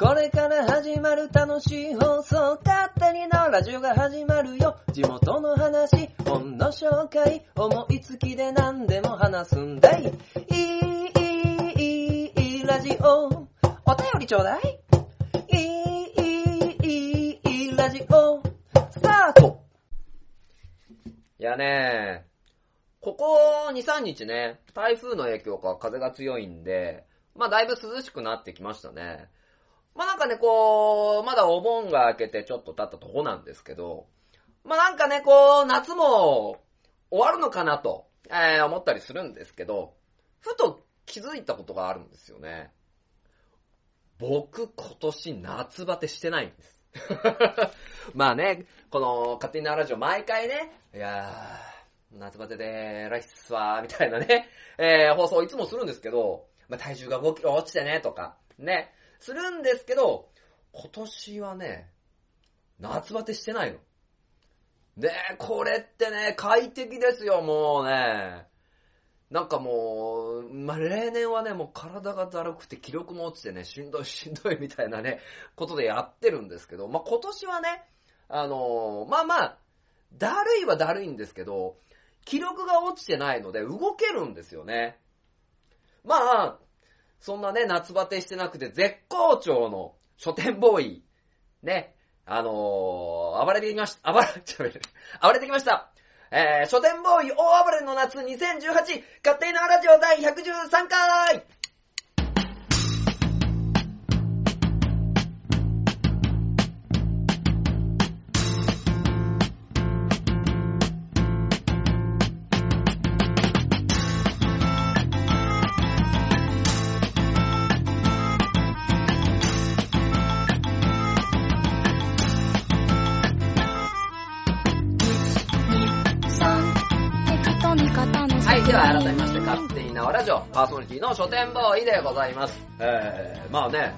これから始まる楽しい放送、勝手にのラジオが始まるよ。地元の話、本の紹介、思いつきで何でも話すんだい。いい、いい、いい、ラジオ。お便りちょうだい。いい、いい、いい、ラジオ。スタートいやねここ2、3日ね、台風の影響か風が強いんで、まあだいぶ涼しくなってきましたね。まあなんかね、こう、まだお盆が明けてちょっと経ったとこなんですけど、まあなんかね、こう、夏も終わるのかなと、えー、思ったりするんですけど、ふと気づいたことがあるんですよね。僕、今年夏バテしてないんです。まあね、この、勝手になラジオ毎回ね、いやー、夏バテで偉いっすわー、みたいなね、えー、放送いつもするんですけど、まあ、体重が5キロ落ちてね、とか、ね、するんですけど、今年はね、夏バテしてないの。で、これってね、快適ですよ、もうね。なんかもう、まあ、例年はね、もう体がだるくて気力も落ちてね、しんどい しんどいみたいなね、ことでやってるんですけど、まあ、今年はね、あのー、まあまあ、だるいはだるいんですけど、気力が落ちてないので動けるんですよね。まあ、そんなね、夏バテしてなくて絶好調の書店ボーイ、ね、あのー、暴れてきました、暴れ、ちょ、暴れてきました。えー、書店ボーイ大暴れの夏2018、勝手になラジオ第113回パーソナリティの書店ボーイでございます。えー、まあね、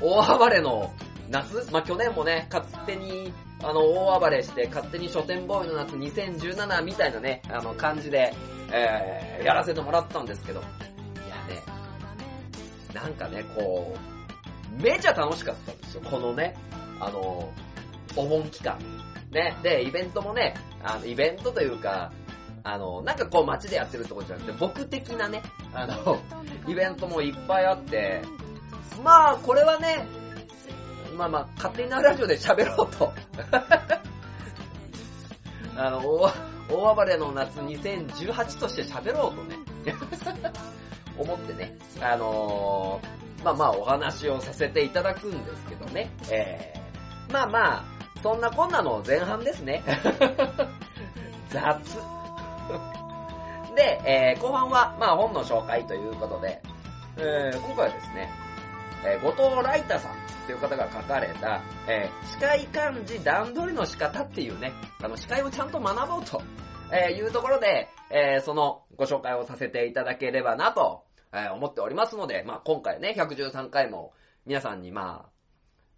大暴れの夏、まあ去年もね、勝手に、あの、大暴れして、勝手に書店ボーイの夏2017みたいなね、あの、感じで、えー、やらせてもらったんですけど、いやね、なんかね、こう、めちゃ楽しかったんですよ、このね、あの、お盆期間。ね、で、イベントもね、あの、イベントというか、あの、なんかこう街でやってるとこじゃなくて、僕的なね、あの、イベントもいっぱいあって、まあ、これはね、まあまあ、勝手になラジオで喋ろうと。あの、大大暴れの夏2018として喋ろうとね、思ってね、あのー、まあまあお話をさせていただくんですけどね、えー、まあまあ、そんなこんなの前半ですね。雑。で、えー、後半は、まあ本の紹介ということで、えー、今回はですね、えー、後藤ライタさんという方が書かれた、えー、司会漢字段取りの仕方っていうね、あの、司会をちゃんと学ぼうと、えいうところで、えそのご紹介をさせていただければなと、え思っておりますので、まあ今回ね、113回も皆さんにまあ、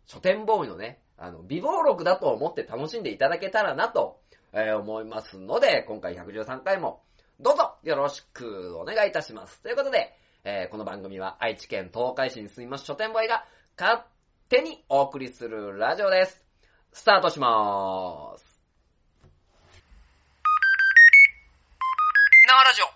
書店ボーイのね、あの、微暴録だと思って楽しんでいただけたらなと、え思いますので、今回113回もどうぞよろしくお願いいたします。ということで、えー、この番組は愛知県東海市に住みます書店ボーイが勝手にお送りするラジオです。スタートしまーす。生ラジオ。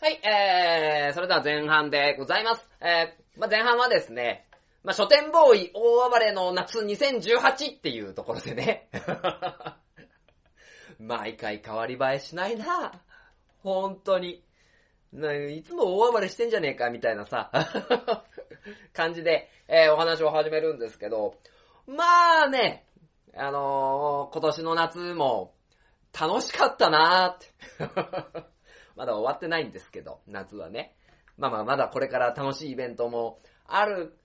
生はい、えー、それでは前半でございます。えー、まあ、前半はですね、まあ、書店ボーイ大暴れの夏2018っていうところでね。毎回変わり映えしないな。本当に。いつも大暴れしてんじゃねえかみたいなさ、感じで、えー、お話を始めるんですけど、まあね、あのー、今年の夏も楽しかったなーって。まだ終わってないんですけど、夏はね。まあまあまだこれから楽しいイベントもある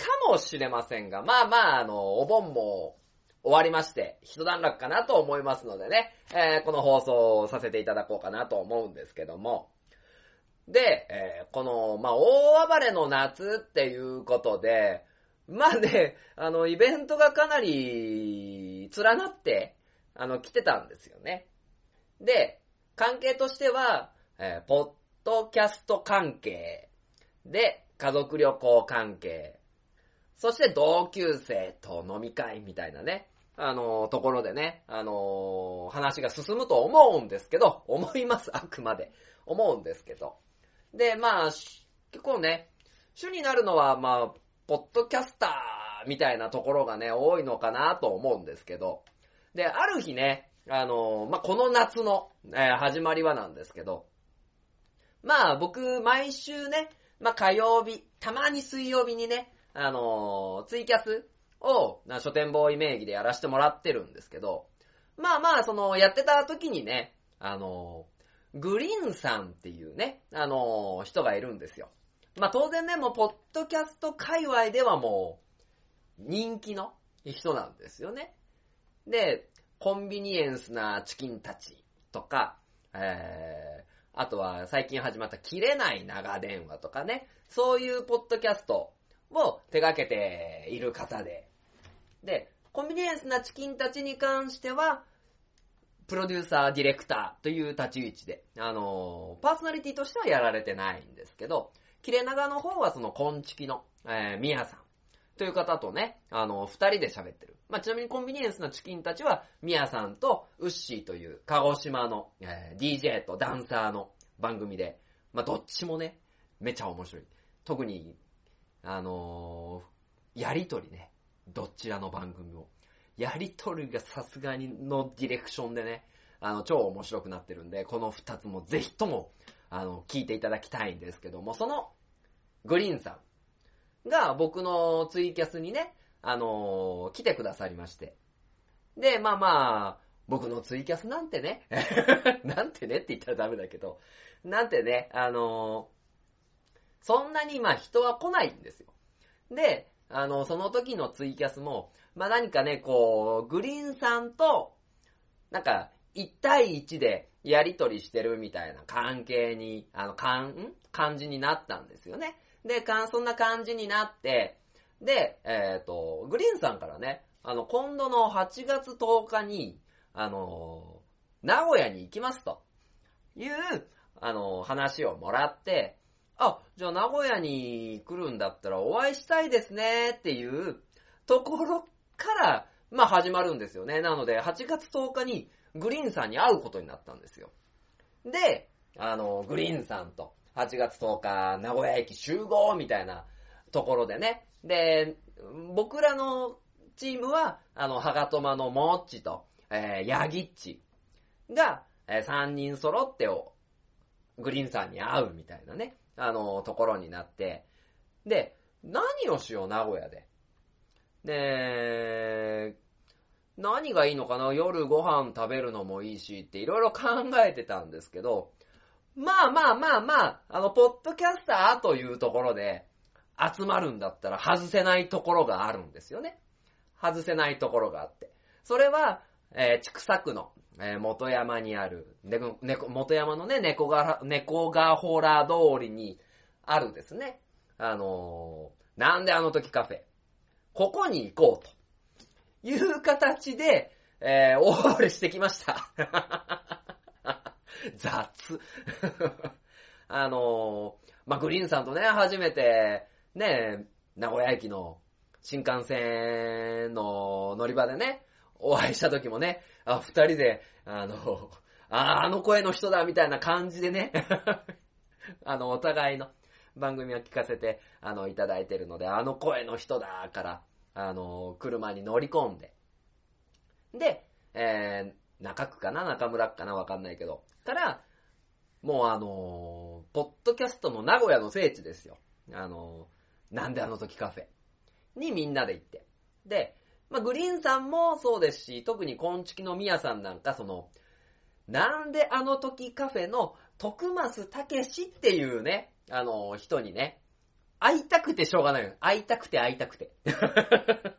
かもしれませんが、まあまあ、あの、お盆も終わりまして、一段落かなと思いますのでね、えー、この放送をさせていただこうかなと思うんですけども。で、えー、この、まあ、大暴れの夏っていうことで、まあね、あの、イベントがかなり連なって、あの、来てたんですよね。で、関係としては、えー、ポッドキャスト関係、で、家族旅行関係、そして同級生と飲み会みたいなね、あのー、ところでね、あのー、話が進むと思うんですけど、思います、あくまで。思うんですけど。で、まあ、結構ね、主になるのは、まあ、ポッドキャスターみたいなところがね、多いのかなと思うんですけど。で、ある日ね、あのー、まあ、この夏の、えー、始まりはなんですけど、まあ、僕、毎週ね、まあ、火曜日、たまに水曜日にね、あのー、ツイキャスを、書店ボーイ名義でやらせてもらってるんですけど、まあまあ、その、やってた時にね、あのー、グリーンさんっていうね、あのー、人がいるんですよ。まあ当然ね、もう、ポッドキャスト界隈ではもう、人気の人なんですよね。で、コンビニエンスなチキンたちとか、えー、あとは最近始まった切れない長電話とかね、そういうポッドキャストを手掛けている方で。で、コンビニエンスなチキンたちに関しては、プロデューサー、ディレクターという立ち位置で、あのー、パーソナリティとしてはやられてないんですけど、切れ長の方はその、コンチキの、えー、ミヤさんという方とね、あの、二人で喋ってる。まあ、ちなみにコンビニエンスなチキンたちは、ミヤさんとウッシーという鹿児島の、えー、DJ とダンサーの番組で、まあ、どっちもね、めちゃ面白い。特にあのー、やりとりね、どちらの番組も。やりとりがさすがにのディレクションでね、あの、超面白くなってるんで、この二つもぜひとも、あの、聞いていただきたいんですけども、その、グリーンさんが僕のツイキャスにね、あのー、来てくださりまして。で、まあまあ、僕のツイキャスなんてね、なんてねって言ったらダメだけど、なんてね、あのーそんなにまあ人は来ないんですよ。で、あの、その時のツイキャスも、まあ何かね、こう、グリーンさんと、なんか、1対1でやりとりしてるみたいな関係に、あの、かん、感じになったんですよね。で、かん、そんな感じになって、で、えっ、ー、と、グリーンさんからね、あの、今度の8月10日に、あの、名古屋に行きますという、あの、話をもらって、あ、じゃあ名古屋に来るんだったらお会いしたいですねっていうところから、まあ始まるんですよね。なので、8月10日にグリーンさんに会うことになったんですよ。で、あの、グリーンさんと8月10日名古屋駅集合みたいなところでね。で、僕らのチームは、あの、ハガトマのモッチと、えー、ヤギッチが、えー、3人揃ってを、グリーンさんに会うみたいなね。あの、ところになって、で、何をしよう、名古屋で。で、何がいいのかな夜ご飯食べるのもいいしっていろいろ考えてたんですけど、まあまあまあまあ、あの、ポッドキャスターというところで集まるんだったら外せないところがあるんですよね。外せないところがあって。それは、えー、畜作の、えー、元山にある、猫、猫、元山のね、猫が、猫がほら通りにあるですね。あのー、なんであの時カフェ。ここに行こうと。いう形で、えー、オールしてきました。雑。あのー、まあ、グリーンさんとね、初めて、ね、名古屋駅の新幹線の乗り場でね、お会いした時もね、あ、二人で、あの、あ、あの声の人だ、みたいな感じでね、あの、お互いの番組を聞かせて、あの、いただいてるので、あの声の人だ、から、あの、車に乗り込んで、で、えー、中区かな？中村区かな？わかんないけど、から、もうあのポッドキャストの名古屋の聖地ですよ。あのなんであの時カフェにみんなで行って。で、まあ、グリーンさんもそうですし、特にコンチキのミヤさんなんか、その、なんであの時カフェの徳増たけしっていうね、あの、人にね、会いたくてしょうがないよ。会いたくて会いたくて。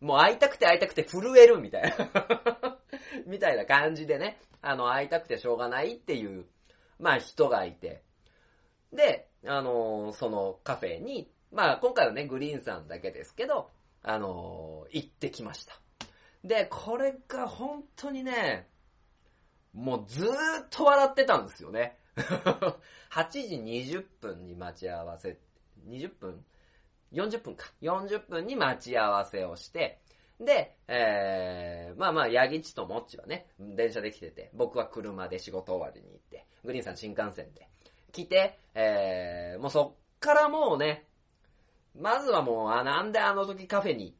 もう会いたくて会いたくて震えるみたいな みたいな感じでね、あの、会いたくてしょうがないっていう、まあ人がいて。で、あの、そのカフェに、まあ今回はね、グリーンさんだけですけど、あのー、行ってきました。で、これが本当にね、もうずーっと笑ってたんですよね。8時20分に待ち合わせ、20分 ?40 分か。40分に待ち合わせをして、で、えー、まあまあ、ヤギチとモッチはね、電車で来てて、僕は車で仕事終わりに行って、グリーンさん新幹線で来て、えー、もうそっからもうね、まずはもう、あ、なんであの時カフェに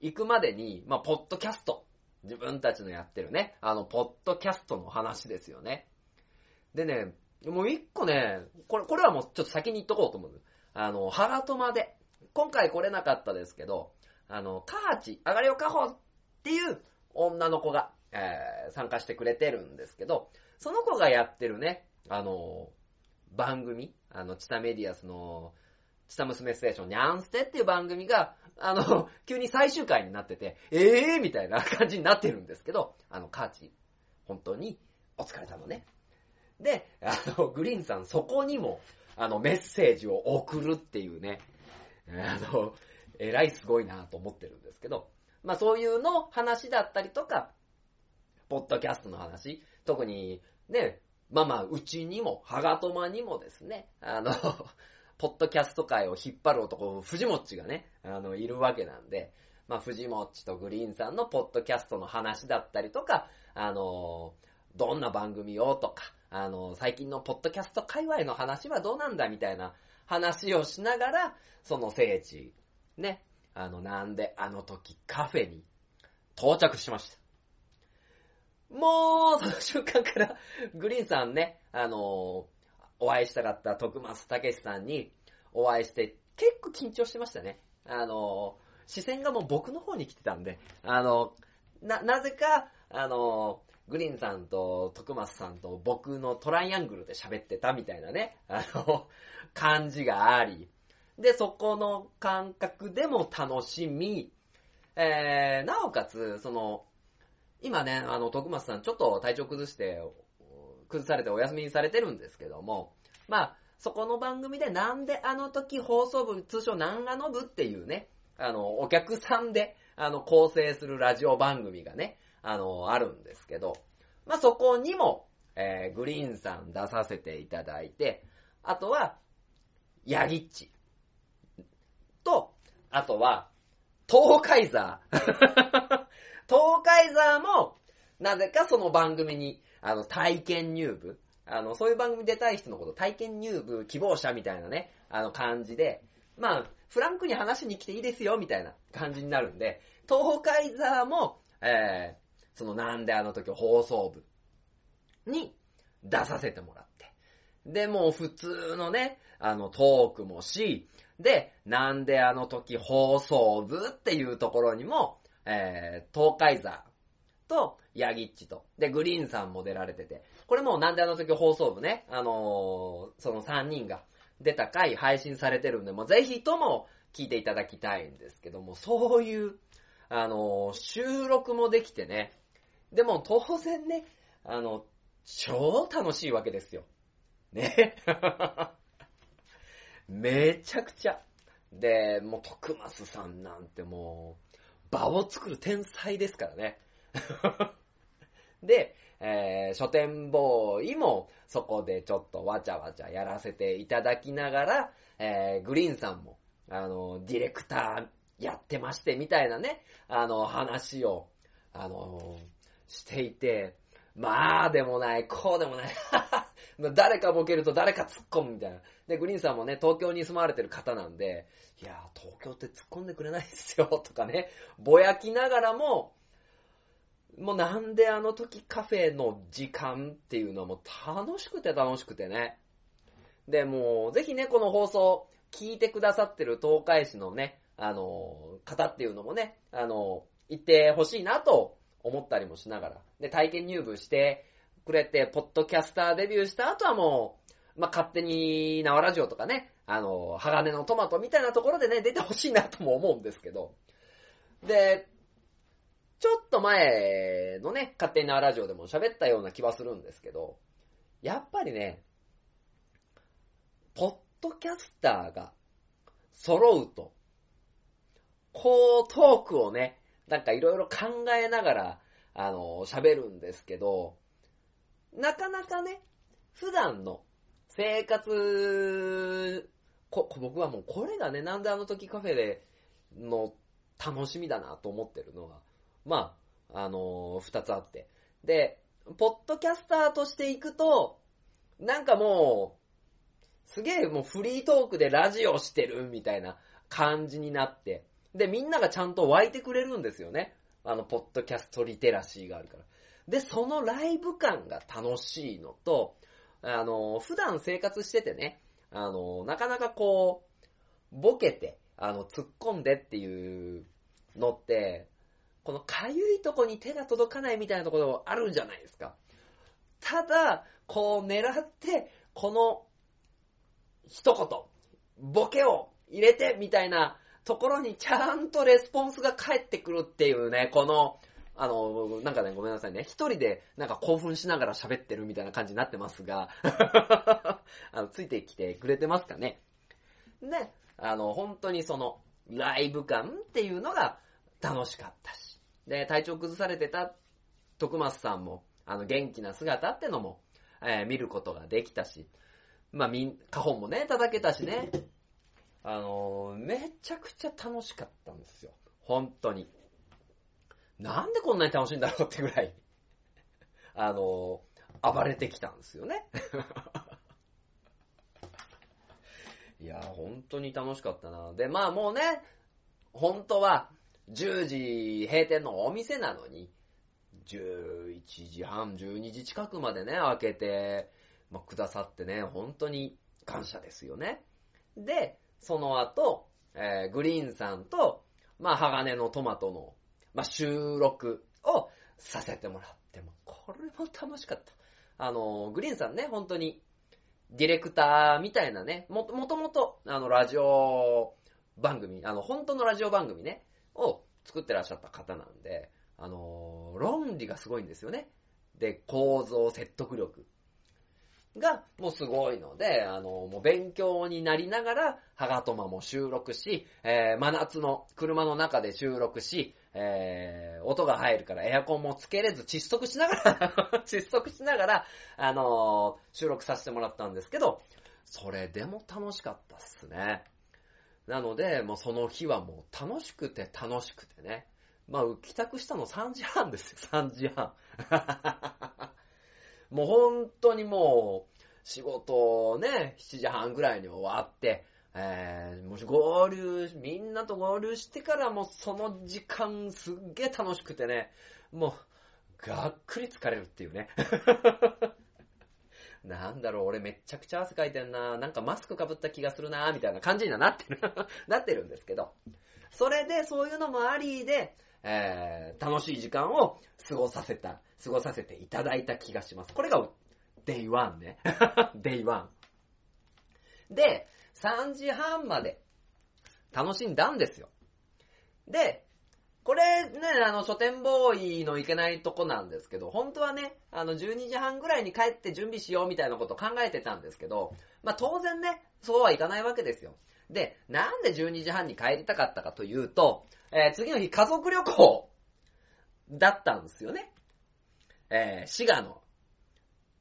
行くまでに、まあ、ポッドキャスト。自分たちのやってるね、あの、ポッドキャストの話ですよね。でね、もう一個ね、これ、これはもうちょっと先に言っとこうと思う。あの、ハガトマで、今回来れなかったですけど、あの、カーチ、あがりおかほっていう女の子が、えー、参加してくれてるんですけど、その子がやってるね、あの、番組、あの、チタメディアスの、チタ娘ステーション、ニャンステっていう番組が、あの、急に最終回になってて、ええー、みたいな感じになってるんですけど、あの、カーチ、本当にお疲れ様ね。で、あの、グリーンさん、そこにも、あの、メッセージを送るっていうね、あの、えらいすごいなと思ってるんですけど、まあそういうの話だったりとか、ポッドキャストの話、特にね、まあまあ、うちにも、ハガトマにもですね、あの、ポッドキャスト界を引っ張る男、藤もっちがね、あの、いるわけなんで、まあ、藤もっちとグリーンさんのポッドキャストの話だったりとか、あの、どんな番組をとか、あの、最近のポッドキャスト界隈の話はどうなんだみたいな話をしながら、その聖地、ね、あの、なんであの時カフェに到着しました。もう、その瞬間からグリーンさんね、あのお会いしたかった徳松武さんにお会いして、結構緊張してましたね。あの、視線がもう僕の方に来てたんで、あの、な、なぜか、あの、グリーンさんと徳松さんと僕のトライアングルで喋ってたみたいなね、あの、感じがあり、で、そこの感覚でも楽しみ、えー、なおかつ、その、今ね、あの、徳松さんちょっと体調崩して、崩されてお休みにされてるんですけども、まあ、そこの番組でなんであの時放送部、通称南賀の部っていうね、あの、お客さんで、あの、構成するラジオ番組がね、あの、あるんですけど、まあ、そこにも、えー、グリーンさん出させていただいて、あとは、ヤギッチ。と、あとは、東海ザー。東海ザーも、なぜかその番組にあの、体験入部？あの、そういう番組出たい人のこと、体験入部希望者みたいなね、あの感じで、まあ、フランクに話しに来ていいですよ、みたいな感じになるんで、東海座も、えー、そのなんであの時放送部に出させてもらって。で、もう普通のね、あのトークもし、で、なんであの時放送部っていうところにも、えー、東海座と、ヤギッチと。で、グリーンさんも出られてて。これもなんであの時放送部ね、あのー、その3人が出た回配信されてるんで、もうぜひとも聞いていただきたいんですけども、そういう、あのー、収録もできてね。でも当然ね、あの、超楽しいわけですよ。ね。めちゃくちゃ。で、もう徳松さんなんてもう、場を作る天才ですからね。で、えー、書店ボーイもそこでちょっとわちゃわちゃやらせていただきながら、えー、グリーンさんも、あの、ディレクターやってましてみたいなね、あの、話を、あの、していて、まあでもない、こうでもない。誰かボケると誰か突っ込むみたいな。で、グリーンさんもね、東京に住まわれてる方なんで、いや東京って突っ込んでくれないですよ、とかね、ぼやきながらも、もうなんであの時カフェの時間っていうのはもう楽しくて楽しくてね。で、もうぜひね、この放送聞いてくださってる東海市のね、あの、方っていうのもね、あの、言ってほしいなと思ったりもしながら。で、体験入部してくれて、ポッドキャスターデビューした後はもう、まあ、勝手に縄ラジオとかね、あの、鋼のトマトみたいなところでね、出てほしいなとも思うんですけど。で、ちょっと前のね、勝手なラジオでも喋ったような気はするんですけど、やっぱりね、ポッドキャスターが揃うと、こうトークをね、なんかいろいろ考えながら、あの、喋るんですけど、なかなかね、普段の生活、こ僕はもうこれがね、なんであの時カフェでの楽しみだなと思ってるのが、まあ、あのー二つあって。で、ポッドキャスターとしていくと、なんかもう、すげえもうフリートークでラジオしてるみたいな感じになって、で、みんながちゃんと湧いてくれるんですよね。あの、ポッドキャストリテラシーがあるから。で、そのライブ感が楽しいのと、あの、普段生活しててね、あの、なかなかこう、ボケて、あの、突っ込んでっていうのって、このかゆいとこに手が届かないみたいなところあるんじゃないですか。ただ、こう狙って、この一言、ボケを入れてみたいなところにちゃんとレスポンスが返ってくるっていうね、この、あの、なんかね、ごめんなさいね。一人でなんか興奮しながら喋ってるみたいな感じになってますが、あの、ついてきてくれてますかね。で、あの、本当にその、ライブ感っていうのが楽しかったし。で、体調崩されてた徳松さんも、あの、元気な姿ってのも、えー見ることができたし、まあ、みん、花本もね、叩けたしね。あのーめちゃくちゃ楽しかったんですよ。本当に。なんでこんなに楽しいんだろうってぐらい、あのー暴れてきたんですよね。いや、本当に楽しかったな。で、まあもうね、本当は10時閉店のお店なのに、11時半、12時近くまでね、開けて、まあ、くださってね、本当に感謝ですよね。で、その後、えーグリーンさんと、まあ、鋼のトマトの、まあ、収録をさせてもらっても、これも楽しかった。あの、グリーンさんね、本当に、ディレクターみたいなね、も、もともと、あの、ラジオ番組、あの、本当のラジオ番組ね、を作ってらっしゃった方なんで、あの、論理がすごいんですよね。で、構造、説得力がもうすごいので、あの、もう勉強になりながら、ハガトマも収録し、えー真夏の車の中で収録し、えー音が入るからエアコンもつけれず窒息しながら、窒息しながら、あのー収録させてもらったんですけど、それでも楽しかったっすね。なので、もうその日はもう楽しくて楽しくてね。まあ、帰宅したの3時半ですよ、3時半。もう本当にもう、仕事をね、7時半ぐらいに終わって、えー、もし合流、みんなと合流してからもうその時間すっげえ楽しくてね、もう、がっくり疲れるっていうね。なんだろう、俺めっちゃくちゃ汗かいてんな、なんかマスクかぶった気がするな、みたいな感じにはなってる、なってるんですけど、それでそういうのもありで、えー、楽しい時間を過ごさせた、過ごさせていただいた気がします。これが、 Day one ね。 Day one。で、3時半まで楽しんだんですよ。で、これね、あの、書店ボーイのいけないとこなんですけど、本当はね、あの、12時半ぐらいに帰って準備しようみたいなことを考えてたんですけど、まあ当然ね、そうはいかないわけですよ。で、なんで12時半に帰りたかったかというと、えー次の日家族旅行だったんですよね。えー滋賀の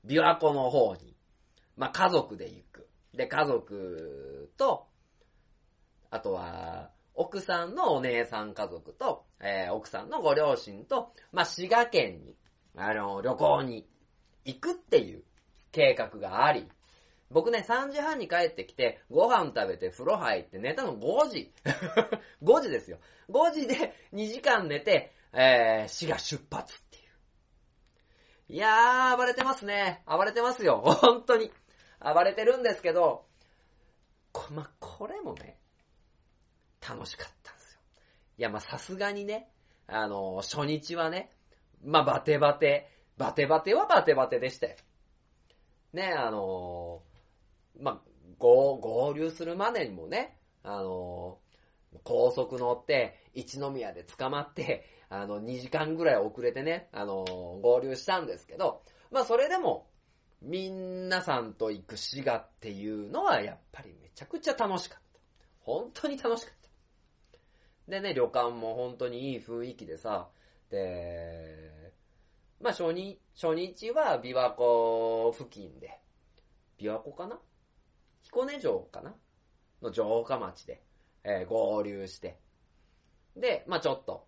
琵琶湖の方に、まあ家族で行く。で、家族と、あとは、奥さんのお姉さん家族と、えー奥さんのご両親と、まあ、滋賀県に、あの、旅行に行くっていう計画があり、僕ね、3時半に帰ってきて、ご飯食べて風呂入って寝たの5時。5時ですよ。5時で2時間寝て、えー、滋賀出発っていう。いやー、暴れてますね。暴れてますよ。本当に。暴れてるんですけど、こまあ、これもね、楽しかったんですよ。いや、ま、さすがにね、あの、初日はね、まあ、バテバテ、バテバテはバテバテでしたよ。ね、あの、まあ、合、合流するまでにもね、あの、高速乗って、一宮で捕まって、あの、2時間ぐらい遅れてね、あの、合流したんですけど、まあ、それでも、みんなさんと行く滋賀っていうのは、やっぱりめちゃくちゃ楽しかった。本当に楽しかった。でね、旅館も本当にいい雰囲気でさ、で、まあ初日、初日は琵琶湖付近で、琵琶湖かな？彦根城かな？の城下町で、えー合流して、で、まあちょっと、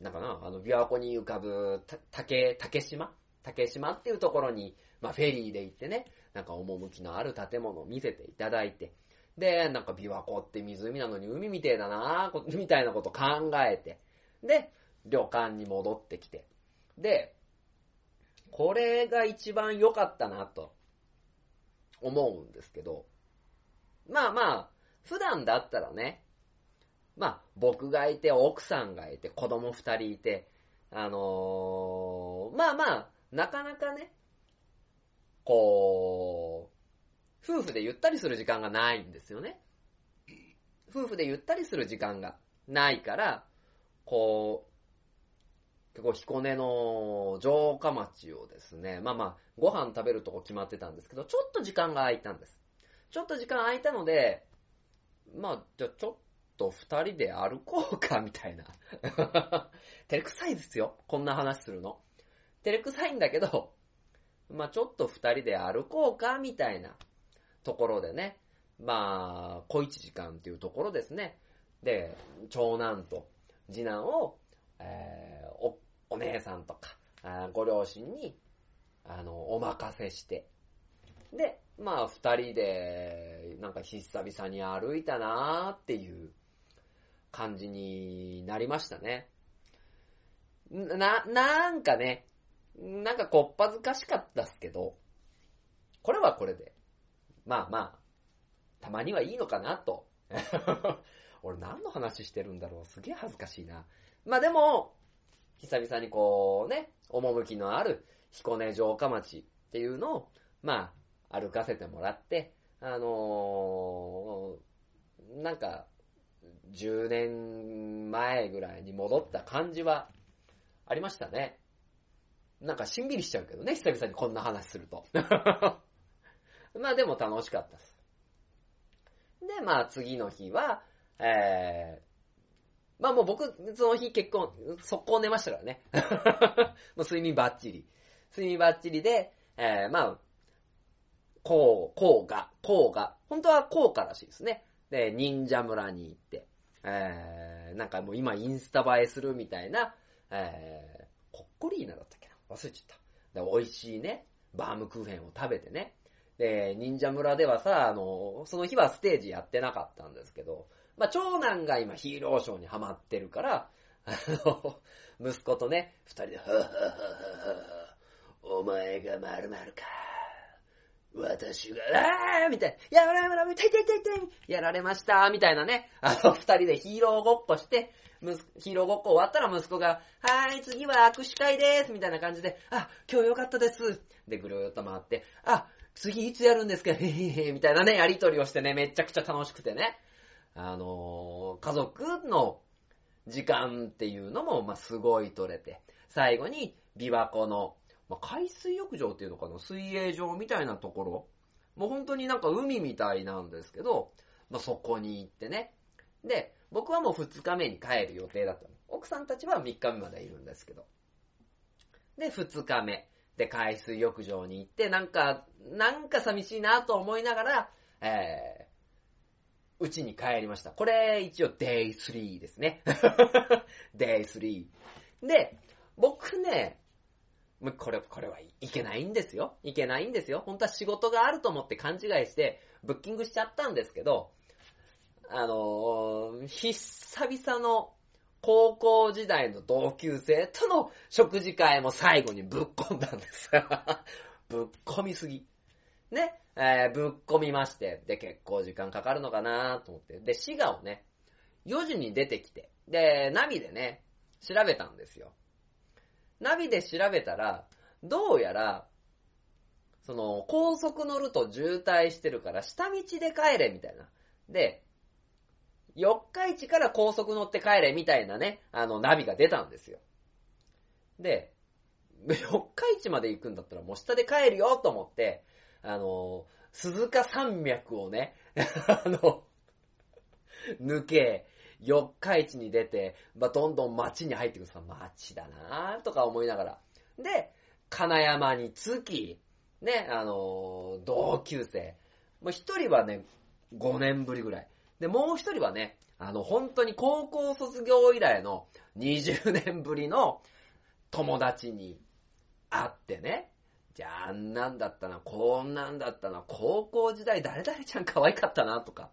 なんかな、あの、琵琶湖に浮かぶ、た、竹、竹島？竹島っていうところに、まあフェリーで行ってね、なんか趣のある建物を見せていただいて、で、なんか琵琶湖って湖なのに海みてえだな みたいなこと考えて、で、旅館に戻ってきて、で、これが一番良かったなと思うんですけど、まあまあ、普段だったらね、まあ僕がいて、奥さんがいて、子供二人いて、あのーまあまあ、なかなかね、こう、夫婦でゆったりする時間がないんですよね。夫婦でゆったりする時間がないから、こう、結構彦根の城下町をですね、まあまあ、ご飯食べるとこ決まってたんですけど、ちょっと時間が空いたんです。ちょっと時間空いたので、まあ、じゃあちょっと二人で歩こうか、みたいな。照れくさいですよ。こんな話するの。照れくさいんだけど、まあちょっと二人で歩こうか、みたいなところでね。まあ、小一時間っていうところですね。で、長男と次男を、えーお、お姉さんとか、あご両親に、あの、お任せして。で、まあ二人で、なんか久々に歩いたなーっていう感じになりましたね。な、なんかね、なんかこっぱずかしかったっすけど、これはこれで、まあまあ、たまにはいいのかなと。俺何の話してるんだろうすげえ恥ずかしいな。まあでも、久々にこうね、趣のある彦根城下町っていうのを、まあ、歩かせてもらって、あのーなんか、10年前ぐらいに戻った感じはありましたね。なんかしんびりしちゃうけどね、久々にこんな話すると。まあでも楽しかったです。で、まあ次の日は、えー、まあもう僕、その日結婚、速攻寝ましたからね。もう睡眠バッチリ。睡眠バッチリで、えー、まあ、こう、こうが、こうが、本当はこうからしいですね。で、忍者村に行って、えー、なんかもう今インスタ映えするみたいな、えー、コッコリーナだったっけな？忘れちゃった。で、美味しいね、バームクーヘンを食べてね。で、忍者村ではさ、あの、その日はステージやってなかったんですけど、まあ、長男が今ヒーローショーにハマってるから、あの、息子とね、二人で、はぁはははお前が〇〇か。私が、あーみたいな、やられま痛い痛い痛い痛いやられましたみたいなね、あの、二人でヒーローごっこして、ヒーローごっこ終わったら息子が、はーい、次は握手会ですみたいな感じで、あ、今日よかったですで、ぐるーっと回って、あ、次いつやるんですか？へへへみたいなね、やりとりをしてね、めちゃくちゃ楽しくてね。あのー家族の時間っていうのも、まあ、すごい取れて、最後に、琵琶湖の、まあ、海水浴場っていうのかな？水泳場みたいなところ。もう本当になんか海みたいなんですけど、まあ、そこに行ってね。で、僕はもう2日目に帰る予定だったの。奥さんたちは3日目までいるんですけど。で、2日目。で、海水浴場に行って、なんか、なんか寂しいなと思いながら、えー、うちに帰りました。これ、一応、デイ3ですね。デイ3。で、僕ね、これ、これはいけないんですよ。いけないんですよ。本当は仕事があると思って勘違いして、ブッキングしちゃったんですけど、あのー、久々の高校時代の同級生との食事会も最後にぶっ込んだんです。ぶっ込みすぎ。ね、えーぶっ込みまして、で、結構時間かかるのかなと思って。で、滋賀をね、4時に出てきて、で、ナビでね、調べたんですよ。ナビで調べたら、どうやら、その、高速乗ると渋滞してるから、下道で帰れ、みたいな。で、四日市から高速乗って帰れ、みたいなね、あの、ナビが出たんですよ。で、四日市まで行くんだったらもう下で帰るよ、と思って、あの、鈴鹿山脈をね、あの、抜け、四日市に出て、まあ、どんどん街に入ってくさ、街だなとか思いながら。で、金山に着き、ね、あの同級生。もう一人はね、5年ぶりぐらい。で、もう一人はね、あの、本当に高校卒業以来の20年ぶりの友達に会ってね、じゃああんなんだったな、こんなんだったな、高校時代誰々ちゃん可愛かったなとか、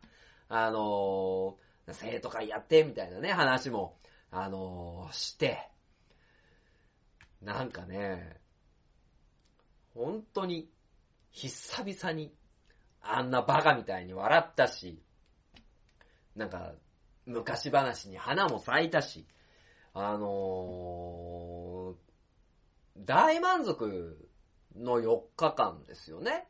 あのー生徒会やってみたいなね、話も、あのーして、なんかね、本当に、久々に、あんなバカみたいに笑ったし、なんか、昔話に花も咲いたし、あのー大満足の4日間ですよね。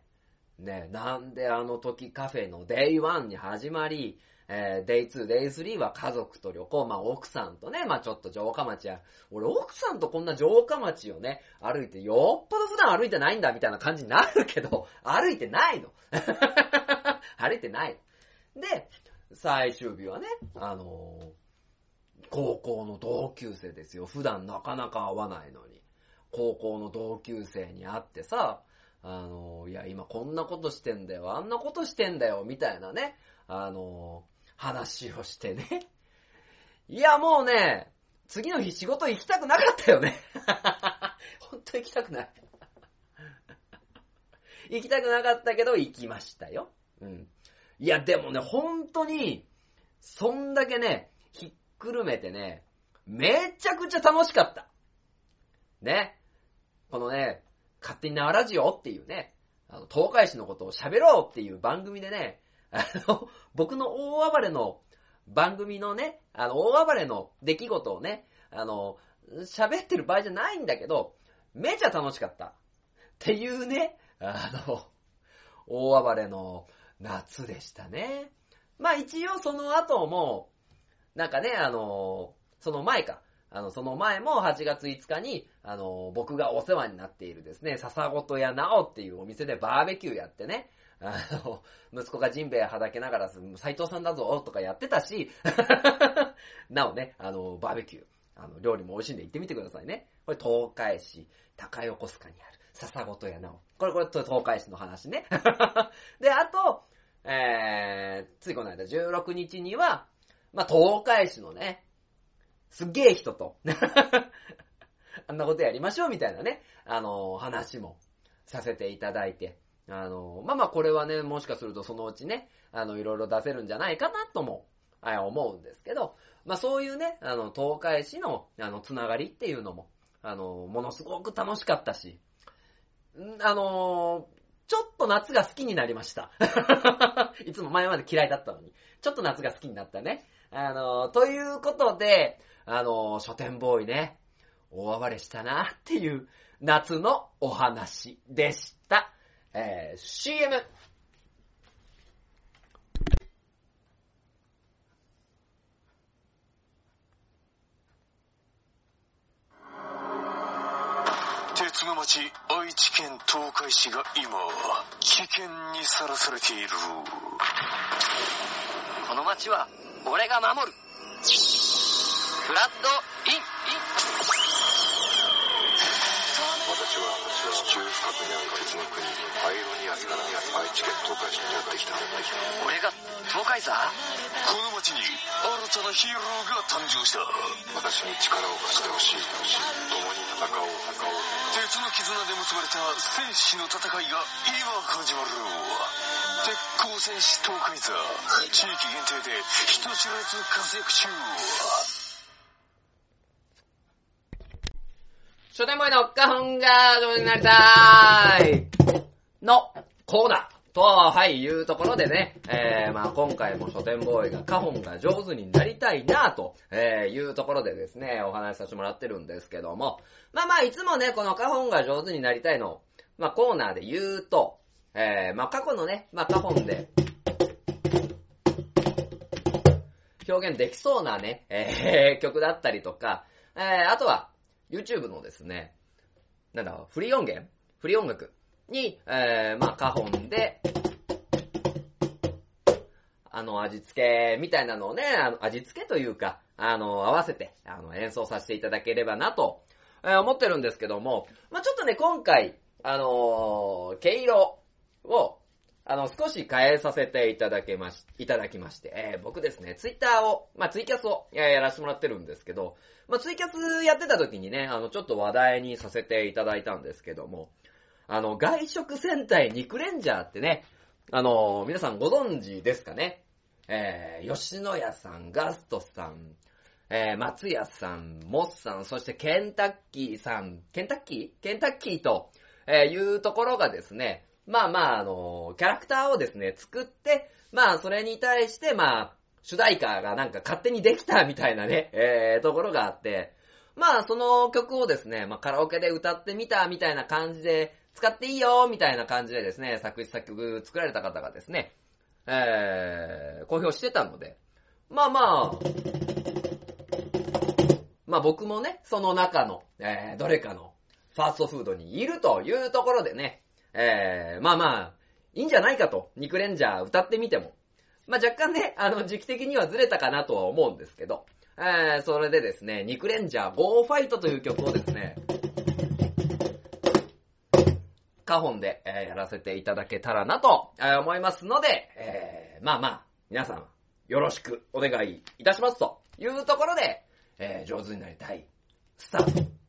ね、なんであの時カフェの Day1 に始まり、えー、Day2、Day3 は家族と旅行、まあ奥さんとね、まあちょっと城下町や、俺奥さんとこんな城下町をね、歩いて、よっぽど普段歩いてないんだみたいな感じになるけど、歩いてないの。歩いてない。で、最終日はね、あのー高校の同級生ですよ。普段なかなか会わないのに。高校の同級生に会ってさ、あのーいや、今こんなことしてんだよ、あんなことしてんだよ、みたいなね、あのー話をしてね。いや、もうね、次の日仕事行きたくなかったよね。本当行きたくない。行きたくなかったけど、行きましたよ。うん。いや、でもね、本当に、そんだけね、ひっくるめてね、めちゃくちゃ楽しかった。ね。このね、勝手に縄ラジオっていうね、あの、東海市のことを喋ろうっていう番組でね、あの、僕の大暴れの番組のね、あの、大暴れの出来事をね、あの、喋ってる場合じゃないんだけど、めちゃ楽しかった。っていうね、あの、大暴れの夏でしたね。まあ一応その後も、なんかね、あの、その前か。あの、その前も8月5日に、あの、僕がお世話になっているですね、笹ごと屋なおっていうお店でバーベキューやってね、あの、息子がジンベエはだけながら、斎藤さんだぞとかやってたし、なおね、あの、バーベキュー、あの、料理も美味しいんで行ってみてくださいね。これ東海市、高横須賀にある、笹ごと屋なお。これ、これ、東海市の話ね。で、あと、えー、ついこの間16日には、まあ、東海市のね、すっげえ人と、あんなことやりましょうみたいなね、あの、話もさせていただいて、あの、まあ、まあ、これはね、もしかするとそのうちね、あの、いろいろ出せるんじゃないかなとも、あ思うんですけど、まあ、そういうね、あの、東海市の、あの、つながりっていうのも、あの、ものすごく楽しかったし、あの、ちょっと夏が好きになりました。いつも前まで嫌いだったのに。ちょっと夏が好きになったね。あの、ということで、あの、書店ボーイね、大暴れしたなっていう夏のお話でした。えー、CM! 鉄の町愛知県東海市が今危険にさらされている。この町は俺が守る。フラッドイン。私は地中深くにある鉄の国パイロニアスから愛知県東海市にやってきた。俺が東海座？この町に新たなヒーローが誕生した。私に力を貸してほしい。共に戦おう。戦おう鉄の絆で結ばれた戦士の戦いが今始まる。鉄鋼戦士東海座。地域限定で人知れず活躍中。書店ボーイの花本が上手になりたいのコーナーと、はい、いうところでね、えー、まあ今回も書店ボーイが花本が上手になりたいなぁと、えー、いうところでですね、お話しさせてもらってるんですけども、まあまあいつもね、この花本が上手になりたいの、まあコーナーで言うと、えー、まあ過去のね、まあ花本で、表現できそうなね、えー、曲だったりとか、えー、あとは、YouTube のですね、なんだ、フリー音源？フリー音楽？に、えー、まあ、花本で、あの、味付けみたいなのをね、あの味付けというか、あの、合わせて、あの、演奏させていただければなと、えー思ってるんですけども、まあ、ちょっとね、今回、あのー毛色を、あの、少し変えさせていただけまし、いただきまして、えー僕ですね、ツイッターを、まあ、ツイキャスを、えーやらせてもらってるんですけど、まあ、ツイキャスやってた時にね、あの、ちょっと話題にさせていただいたんですけども、あの、外食戦隊肉レンジャーってね、あの、皆さんご存知ですかね？えー、吉野家さん、ガストさん、えー、松屋さん、モスさん、そしてケンタッキーさん、ケンタッキー？ケンタッキーと、えーいうところがですね、まあまあ、あの、キャラクターをですね、作って、まあ、それに対して、まあ、主題歌がなんか勝手にできたみたいなね、えー、ところがあって、まあ、その曲をですね、まあ、カラオケで歌ってみたみたいな感じで、使っていいよみたいな感じでですね、作詞作曲作られた方がですね、えー、公表してたので、まあまあ、まあ僕もね、その中の、えー、どれかのファーストフードにいるというところでね、えー、まあまあ、いいんじゃないかと、肉レンジャー歌ってみても。まあ若干ね、あの、時期的にはずれたかなとは思うんですけど、えー、それでですね、肉レンジャー GO ファイトという曲をですね、カホンで、えーやらせていただけたらなと、えー思いますので、えーまあまあ、皆さん、よろしくお願いいたしますというところで、えー上手になりたい、スタート。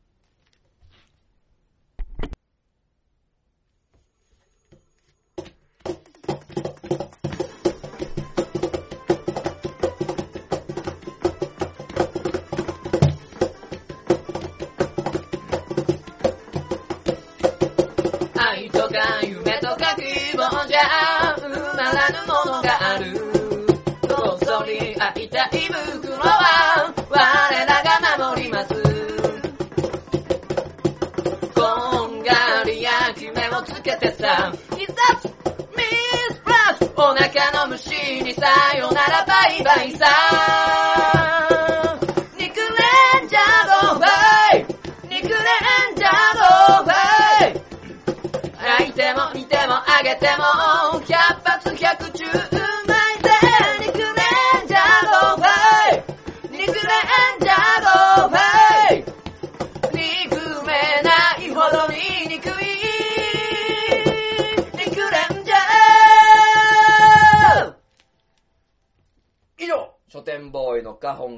腹の虫にさよならバイバイさ。肉レンジャー Go fight。肉レンジャー Go fight。焼いても煮てもあげても百発百中。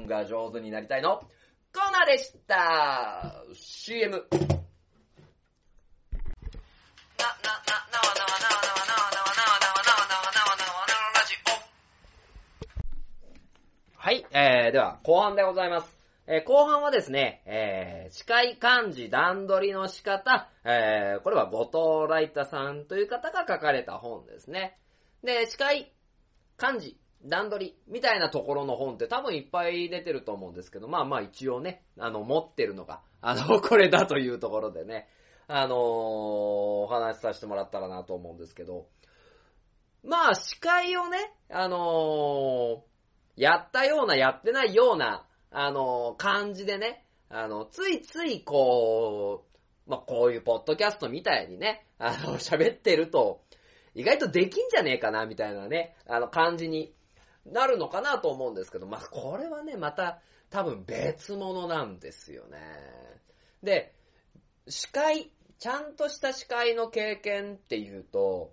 が上手になりたいのコーナーでした !CM! はい、えー、では、後半でございます。えー、後半はですね、えー、司会漢字段取りの仕方、えー、これは後藤ライタさんという方が書かれた本ですね。で、司会漢字段取りみたいなところの本って多分いっぱい出てると思うんですけど、まあまあ一応ね、あの、持ってるのが、あの、これだというところでね、あのーお話しさせてもらったらなと思うんですけど、まあ、司会をね、あのーやったような、やってないような、あの、感じでね、あの、ついついこう、まあ、こういうポッドキャストみたいにね、あの、喋ってると、意外とできんじゃねえかな、みたいなね、あの、感じになるのかなと思うんですけど、まあ、これはね、また、多分別物なんですよね。で、司会、ちゃんとした司会の経験っていうと、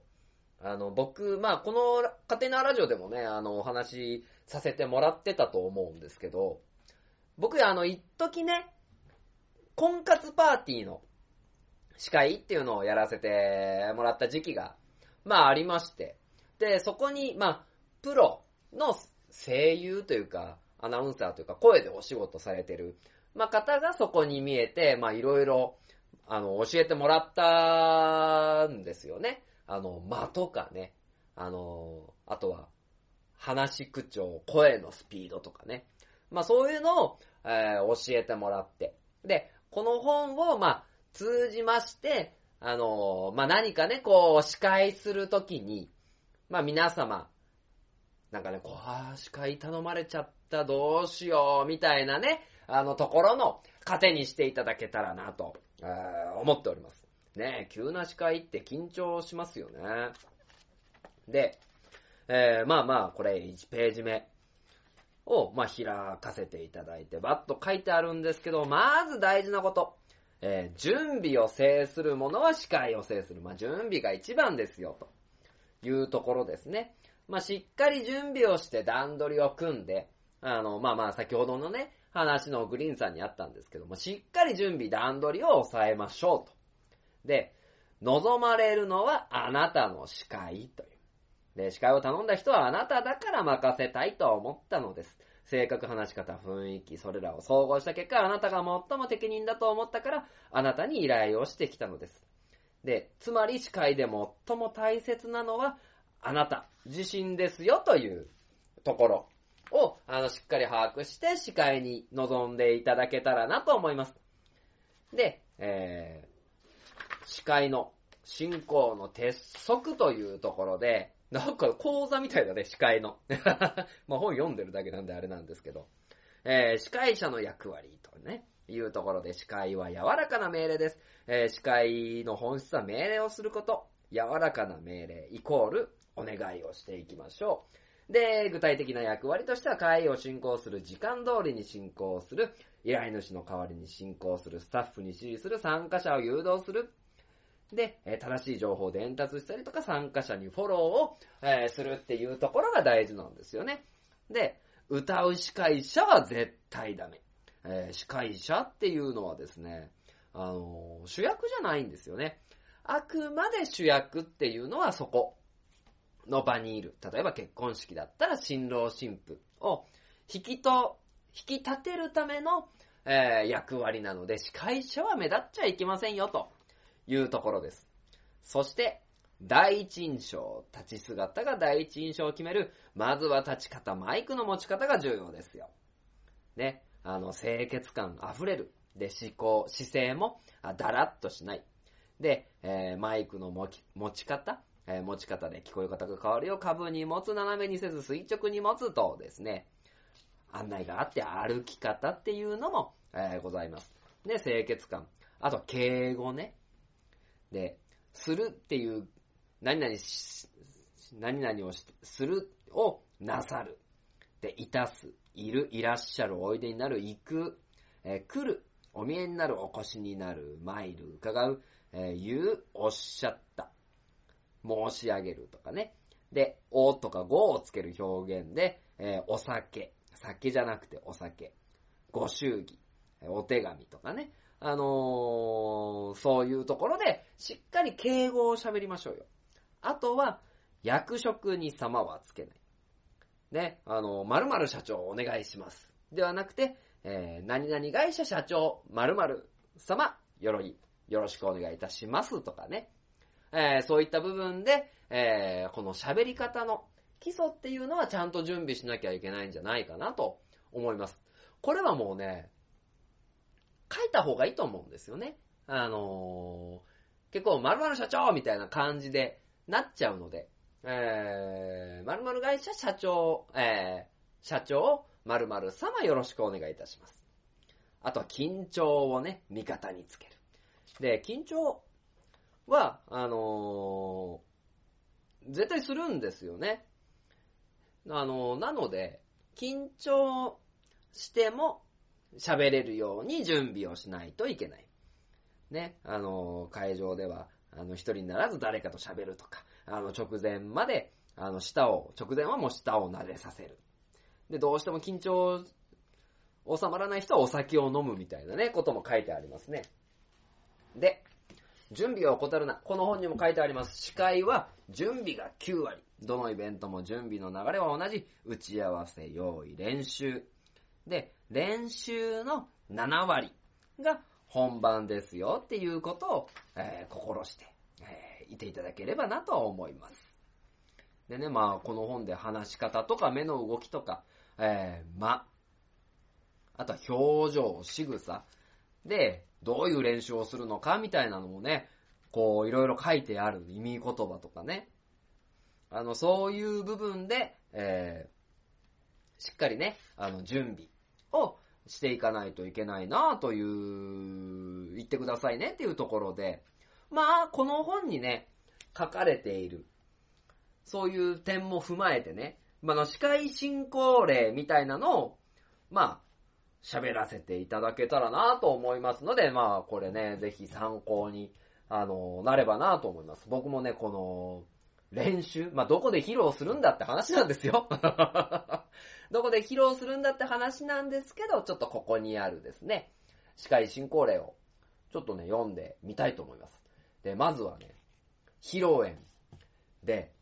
あの、僕、まあ、この家庭のラジオでもね、あの、お話しさせてもらってたと思うんですけど、僕、あの、一時ね、婚活パーティーの司会っていうのをやらせてもらった時期が、まあ、ありまして、で、そこに、まあ、プロの声優というか、アナウンサーというか、声でお仕事されてる、まあ、方がそこに見えて、まあ、いろいろ、あの、教えてもらったんですよね。あの、間とかね。あの、あとは、話し口調、声のスピードとかね。まあそういうのを、えー教えてもらって。で、この本を、まあ、通じまして、あの、まあ何かね、こう、司会するときに、まあ皆様、なんかね、こう、あ司会頼まれちゃった、どうしよう、みたいなね、あのところの糧にしていただけたらなと、えー思っております。ね急な司会って緊張しますよね。で、えーまあまあ、これ1ページ目を、まあ開かせていただいて、バッと書いてあるんですけど、まず大事なこと。えー準備を制するものは司会を制する。まあ、準備が一番ですよ、というところですね。まあ、しっかり準備をして段取りを組んで、あの、まあまあ、先ほどのね、話のグリーンさんにあったんですけども、しっかり準備段取りを抑えましょうと。で、望まれるのはあなたの司会という。で、司会を頼んだ人はあなただから任せたいと思ったのです。性格、話し方、雰囲気、それらを総合した結果、あなたが最も適任だと思ったから、あなたに依頼をしてきたのです。で、つまり司会で最も大切なのは、あなた自身ですよというところを、あの、しっかり把握して司会に臨んでいただけたらなと思います。で、えー、司会の進行の鉄則というところで、なんか講座みたいだね、司会の。まあ本読んでるだけなんであれなんですけど。えー、司会者の役割とね、いうところで司会は柔らかな命令です。えー、司会の本質は命令をすること。柔らかな命令イコールお願いをしていきましょう。で、具体的な役割としては会を進行する、時間通りに進行する、依頼主の代わりに進行する、スタッフに指示する、参加者を誘導する、で、正しい情報を伝達したりとか、参加者にフォローを、するっていうところが大事なんですよね。で、歌う司会者は絶対ダメ。司会者っていうのはですね、あの主役じゃないんですよね。あくまで主役っていうのはそこの場にいる。例えば結婚式だったら新郎新婦を引きと、引き立てるための、えー役割なので、司会者は目立っちゃいけませんよというところです。そして、第一印象、立ち姿が第一印象を決める。まずは立ち方、マイクの持ち方が重要ですよ。ね。あの、清潔感溢れる。で、思考、姿勢も、だらっとしない。で、えーマイクの持ち方、えー持ち方で聞こえ方が変わるよ。株に持つ、斜めにせず垂直に持つとですね、案内があって歩き方っていうのも、えーございます。で、清潔感。あと、敬語ね。で、するっていう、何々し、何々をしするをなさる。で、いたす、いる、いらっしゃる、おいでになる、行く、えー来る、お見えになる、お越しになる、参る、伺う、えー言う、おっしゃった、申し上げるとかね。で、おとかごをつける表現で、えーお酒、酒じゃなくてお酒、ご祝儀、お手紙とかね。あのーそういうところで、しっかり敬語を喋りましょうよ。あとは、役職に様はつけない。ね、あの、〇〇社長お願いします。ではなくて、えー何々会社社長〇〇様よろい、よろしくお願いいたしますとかね。えーそういった部分で、えーこの喋り方の基礎っていうのはちゃんと準備しなきゃいけないんじゃないかなと思います。これはもうね、書いた方がいいと思うんですよね。あのー結構〇〇社長みたいな感じでなっちゃうので、えー、〇〇会社社長、えー、社長、〇〇様よろしくお願いいたします。あとは緊張をね、味方につける。で、緊張は、あのー絶対するんですよね。あのーなので、緊張しても喋れるように準備をしないといけない。ね、あのー会場では、あの、一人にならず誰かと喋るとか、あの、直前まで、あの、舌を、直前はもう舌を撫でさせる。で、どうしても緊張収まらない人はお酒を飲むみたいなね、ことも書いてありますね。で、準備を怠るな。この本にも書いてあります。司会は準備が9割。どのイベントも準備の流れは同じ。打ち合わせ、用意、練習。で、練習の7割が本番ですよっていうことを、えー心して、えーいていただければなと思います。でね、まあ、この本で話し方とか目の動きとか、えー間、あとは表情、仕草で、どういう練習をするのかみたいなのもね、こう、いろいろ書いてある意味言葉とかね。あの、そういう部分で、えーしっかりね、あの、準備をしていかないといけないなという、言ってくださいねっていうところで、まあ、この本にね、書かれている、そういう点も踏まえてね、まあ、の、司会進行例みたいなのを、まあ、喋らせていただけたらなと思いますので、まあこれね、ぜひ参考に、あの、なればなと思います。僕もね、この、練習、まあどこで披露するんだって話なんですよ。どこで披露するんだって話なんですけど、ちょっとここにあるですね、司会進行例を、ちょっとね、読んでみたいと思います。で、まずはね、披露宴。で、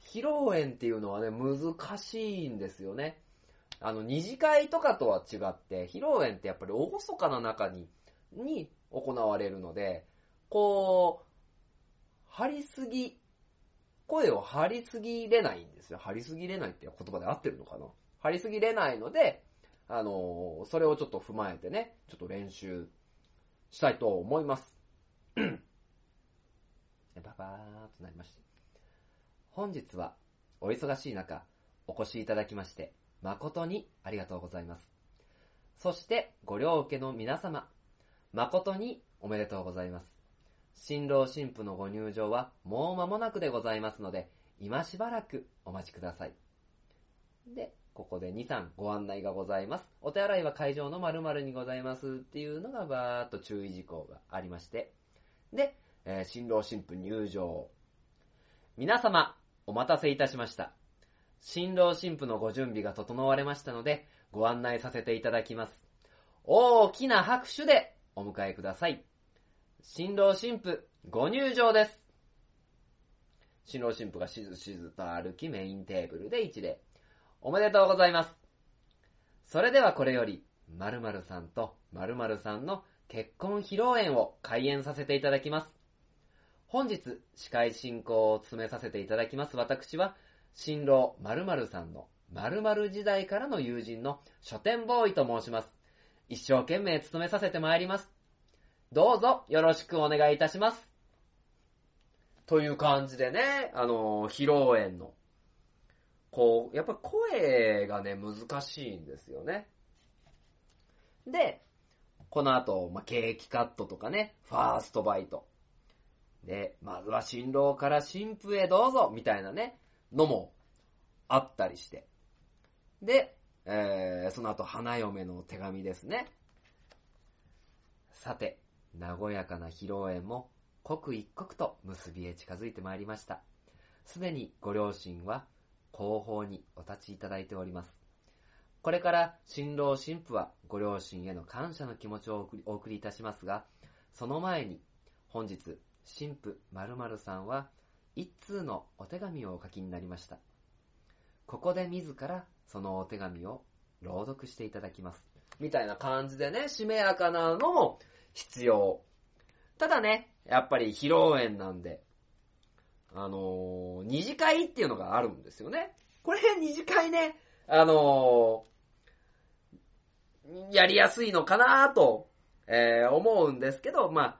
披露宴っていうのはね、難しいんですよね。あの、二次会とかとは違って、披露宴ってやっぱり厳かな中に、に行われるので、こう、張りすぎ、声を張りすぎれないんですよ。張りすぎれないって言葉で合ってるのかな？張りすぎれないので、あのそれをちょっと踏まえてね、ちょっと練習したいと思います。ババーっとなりました。本日はお忙しい中、お越しいただきまして、誠にありがとうございます。そして、ご両家の皆様、誠におめでとうございます。新郎新婦のご入場はもう間もなくでございますので、今しばらくお待ちください。で、ここで2、3ご案内がございます。お手洗いは会場の〇〇にございますっていうのがバーっと注意事項がありまして。で、えー新郎新婦入場。皆様、お待たせいたしました。新郎新婦のご準備が整われましたので、ご案内させていただきます。大きな拍手でお迎えください。新郎新婦、ご入場です。新郎新婦がしずしずと歩きメインテーブルで一礼。おめでとうございます。それではこれより、〇〇さんと〇〇さんの結婚披露宴を開演させていただきます。本日、司会進行を務めさせていただきます私は、新郎〇〇さんの〇〇時代からの友人の書店ボーイと申します。一生懸命務めさせてまいります。どうぞよろしくお願いいたします。という感じでね、あの、披露宴の、こう、やっぱ声がね、難しいんですよね。で、この後、まあ、ケーキカットとかね、ファーストバイト。で、まずは新郎から新婦へどうぞみたいなね、のもあったりして。で、えー、その後、花嫁の手紙ですね。さて、和やかな披露宴も刻一刻と結びへ近づいてまいりました。すでにご両親は後方にお立ちいただいております。これから新郎新婦はご両親への感謝の気持ちをお送りお送りいたしますが、その前に本日新婦〇〇さんは一通のお手紙をお書きになりました。ここで自らそのお手紙を朗読していただきます。みたいな感じでね、しめやかなのも必要。ただね、やっぱり披露宴なんで、あのー二次会っていうのがあるんですよね。これ二次会ね、あのーやりやすいのかなと、えー思うんですけど、まあ、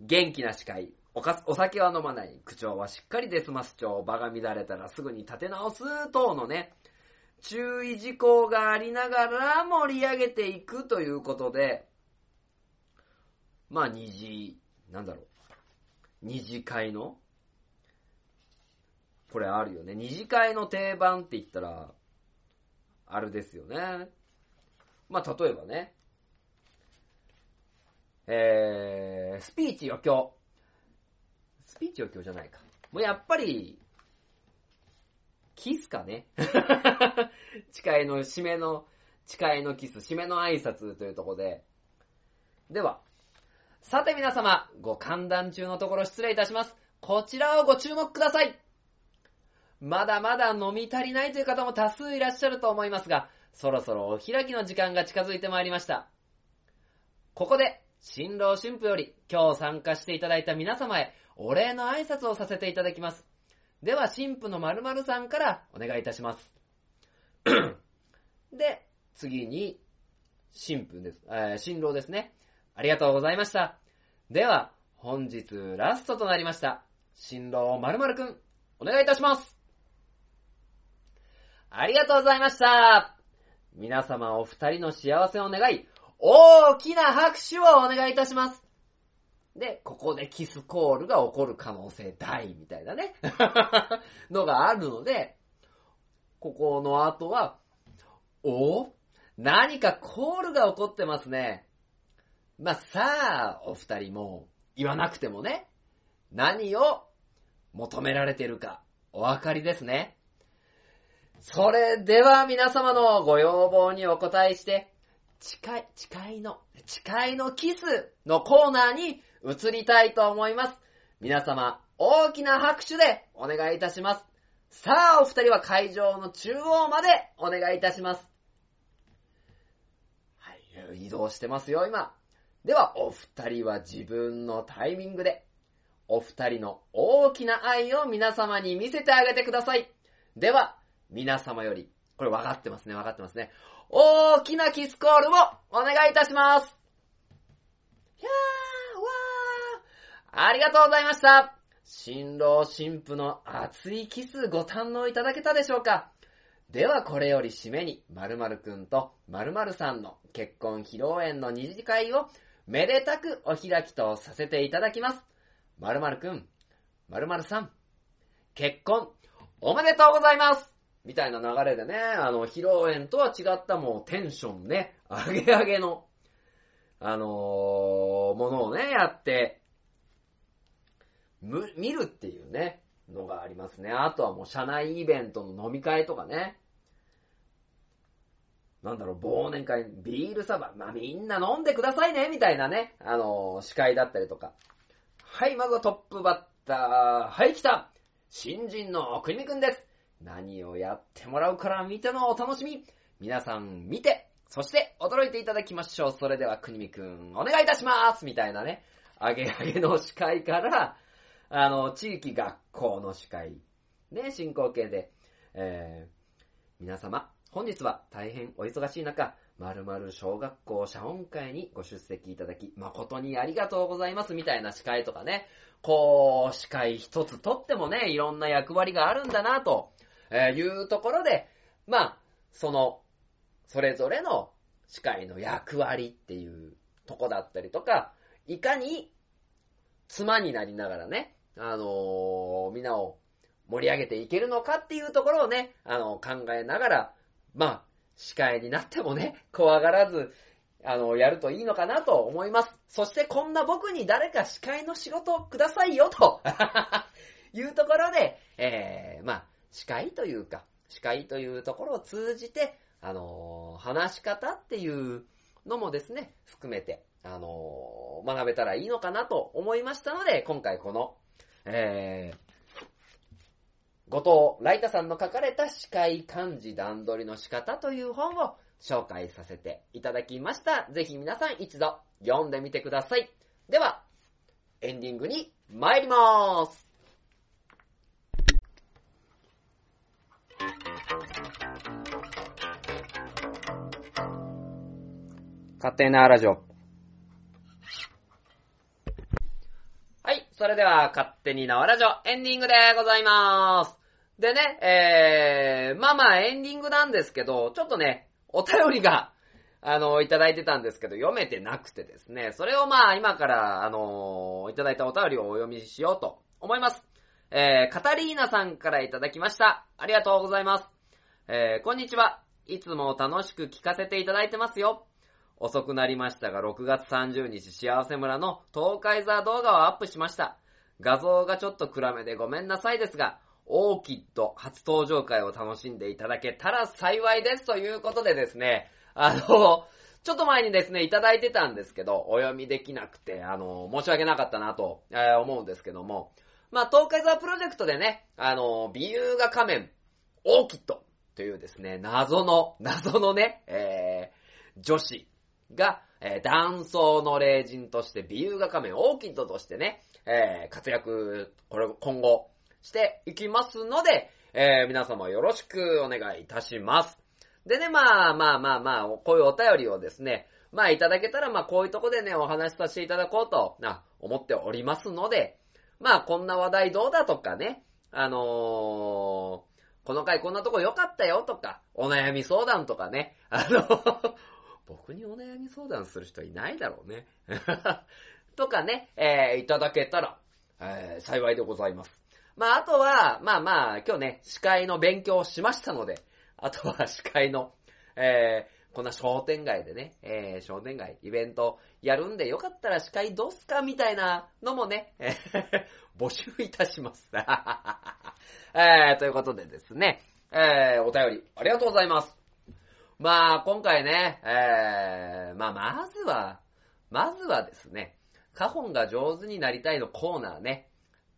元気な司会。おかお酒は飲まない。口調はしっかりですます調。場が乱れたらすぐに立て直す等のね、注意事項がありながら盛り上げていくということで、まあ二次、なんだろう。二次会のこれあるよね。二次会の定番って言ったら、あれですよね。まあ例えばね、えー、スピーチ余興。スピーチ余興じゃないか。もうやっぱり、キスかね。誓いの締めの、誓いのキス、締めの挨拶というとこで。では、さて皆様、ご歓談中のところ失礼いたします。こちらをご注目ください。まだまだ飲み足りないという方も多数いらっしゃると思いますが、そろそろお開きの時間が近づいてまいりました。ここで、新郎新婦より今日参加していただいた皆様へお礼の挨拶をさせていただきます。では、新婦の〇〇さんからお願いいたします。で、次に、新婦です、えー新郎ですね。ありがとうございました。では、本日ラストとなりました。新郎〇〇くん、お願いいたします。ありがとうございました。皆様お二人の幸せを願い、大きな拍手をお願いいたします。で、ここでキスコールが起こる可能性大みたいなね、のがあるので、ここの後は、お？何かコールが起こってますね。まあ、さあ、お二人も言わなくてもね、何を求められてるかお分かりですね。それでは皆様のご要望にお答えして、誓い、誓いの、誓いのキスのコーナーに移りたいと思います。皆様、大きな拍手でお願いいたします。さあ、お二人は会場の中央までお願いいたします。はい、移動してますよ、今。では、お二人は自分のタイミングで、お二人の大きな愛を皆様に見せてあげてください。では、皆様より、これ分かってますね、分かってますね。大きなキスコールをお願いいたします。ひゃー、ありがとうございました。新郎新婦の熱いキスご堪能いただけたでしょうか？ではこれより締めに、〇〇くんと〇〇さんの結婚披露宴の二次会をめでたくお開きとさせていただきます。〇〇くん、〇〇さん、結婚おめでとうございますみたいな流れでね、あの、披露宴とは違ったもうテンションね、上げ上げの、あのーものをね、やって、見るっていうね、のがありますね。あとはもう社内イベントの飲み会とかね。なんだろう、忘年会、ビールサバ、まあ、みんな飲んでくださいね、みたいなね、あのー司会だったりとか。はい、まずはトップバッター、はい、来た新人の国見くんです何をやってもらうから見てのお楽しみ皆さん見て、そして驚いていただきましょう。それでは国見くん、お願いいたしますみたいなね、あげあげの司会から、あの、地域学校の司会、ね、進行形で、えー、皆様、本日は大変お忙しい中、〇〇小学校謝恩会にご出席いただき、誠にありがとうございますみたいな司会とかね、こう、司会一つとってもね、いろんな役割があるんだなと、えいうところで、まあ、その、それぞれの司会の役割っていうとこだったりとか、いかに妻になりながらね、あのーみんなを盛り上げていけるのかっていうところをね、あの考えながら、まあ、司会になってもね、怖がらず、あの、やるといいのかなと思います。そしてこんな僕に誰か司会の仕事をくださいよ、と いうところで、えー、まあ、司会というか、司会というところを通じて、あのー話し方っていうのもですね、含めて、あのー学べたらいいのかなと思いましたので、今回この、えー、後藤ライタさんの書かれた司会漢字段取りの仕方という本を紹介させていただきました。ぜひ皆さん一度読んでみてください。では、エンディングに参りまーす。勝手なラジオ。はい、それでは、勝手に縄ラジオエンディングでございまーす。でね、えー、まあまあエンディングなんですけど、ちょっとね、お便りが、あの、いただいてたんですけど、読めてなくてですね、それをまあ今から、あの、いただいたお便りをお読みしようと思います。えー、カタリーナさんからいただきました。ありがとうございます。えー、こんにちは。いつも楽しく聞かせていただいてますよ。遅くなりましたが、6月30日、幸せ村の東海座動画をアップしました。画像がちょっと暗めでごめんなさいですが、オーキッド初登場会を楽しんでいただけたら幸いですということでですね、あの、ちょっと前にですね、いただいてたんですけど、お読みできなくて、あの、申し訳なかったなと、えー思うんですけども、まあ、東海座プロジェクトでね、あの、美優画仮面、オーキッドというですね、謎の、謎のね、えー、女子が、えー、男装の霊人として美優画仮面、オーキッドとしてね、えー、活躍、これ、今後、していきますので、えー、皆様よろしくお願いいたします。でね、まあまあまあまあ、こういうお便りをですね、まあいただけたら、まあこういうとこでね、お話しさせていただこうと、な、思っておりますので、まあこんな話題どうだとかね、あのー、この回こんなとこ良かったよとか、お悩み相談とかね、あの、僕にお悩み相談する人いないだろうね。とかね、えー、いただけたら、えー、幸いでございます。まあ、あとは、まあまあ、今日ね、司会の勉強をしましたので、あとは 司会の、えー、こんな商店街でね、えー、商店街、イベントやるんで、よかったら司会どうすかみたいなのもね、え 募集いたします。えー、ということでですね、えー、お便り、ありがとうございます。まあ、今回ね、えー、まあ、まずは、まずはですね、カホンが上手になりたいのコーナーね、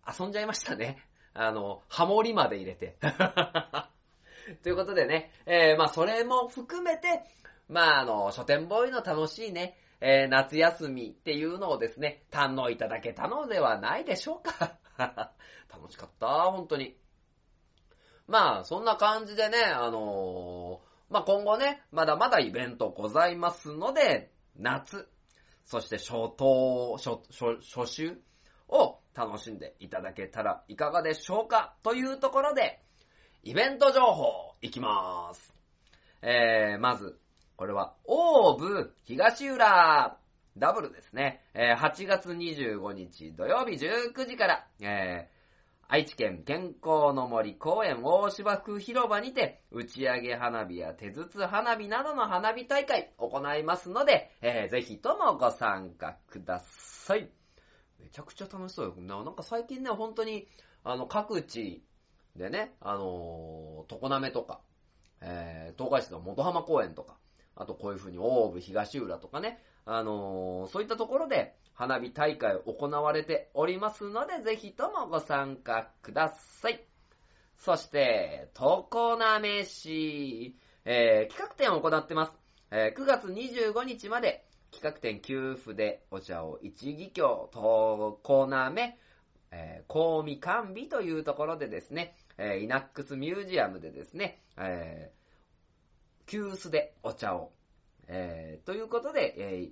遊んじゃいましたね。あの、ハモリまで入れて。ということでね、えー、まあ、それも含めて、まあ、あの、書店ボーイの楽しいね、えー、夏休みっていうのをですね、堪能いただけたのではないでしょうか。楽しかった、本当に。まあ、そんな感じでね、あの、まあ今後ね、まだまだイベントございますので、夏、そして初冬、初、初、初秋を楽しんでいただけたらいかがでしょうかというところで、イベント情報いきまーす。えー、まず、これは、オーブ東浦ダブルですね。えー、8月25日土曜日19時から、えー、愛知県健康の森公園大芝区広場にて、打ち上げ花火や手筒花火などの花火大会行いますので、えー、ぜひともご参加ください。めちゃくちゃ楽しそうよ。なんか最近ね、本当に、あの、各地でね、あのー、常滑とか、えー、東海市の元浜公園とか、あとこういう風に大部東浦とかね、あのー、そういったところで花火大会行われておりますので、ぜひともご参加ください。そして、常滑市、えー、企画展を行ってます。えー、9月25日まで企画展給付でお茶を一義教、常滑、えー、香味完備というところでですね、えー、イナックスミュージアムでですね、えー、急須でお茶を、えー、ということで、えー、